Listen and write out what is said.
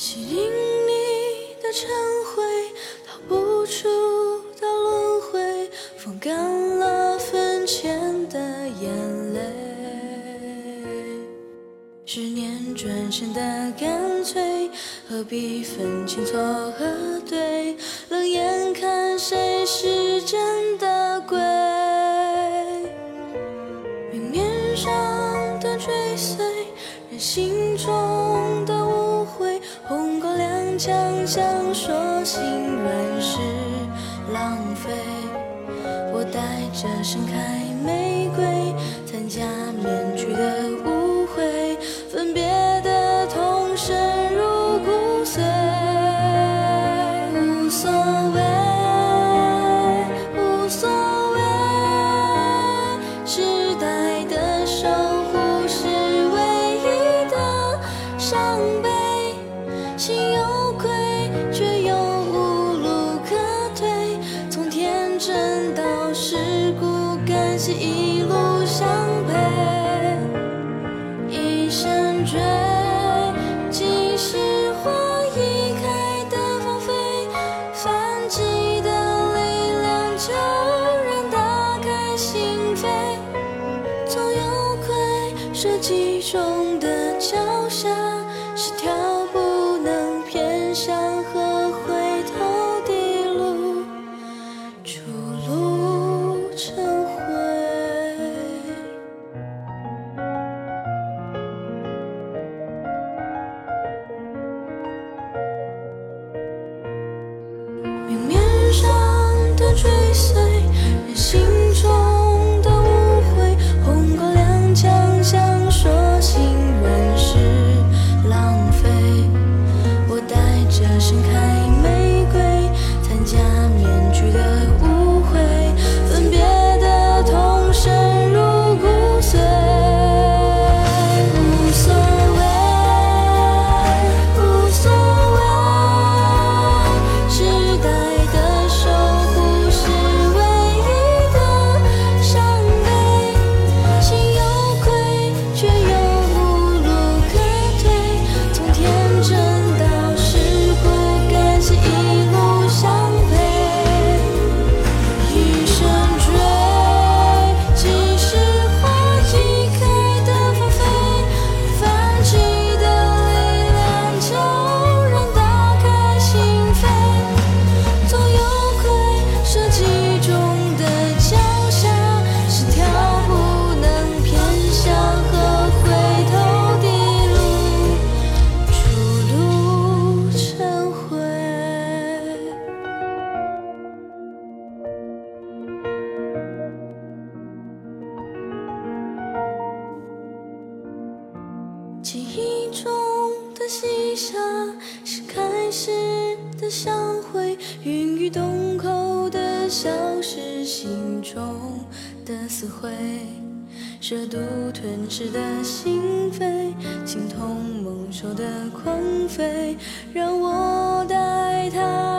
吸引你的忏悔，逃不出的轮回，风干了坟前的眼泪。十年转身的干脆，何必分清错和对，冷眼看谁是真的鬼。明面上的追随，人心中。强强说心软是浪费，我带着盛开玫追，即使花已开的芳菲，反击的力量悄然打开心扉。总有愧，设计中的脚下是条的追随，人心细沙是开始的相会，孕育洞口的消失，心中的死灰，热度吞噬的心扉，情同蒙受的狂吠，让我带他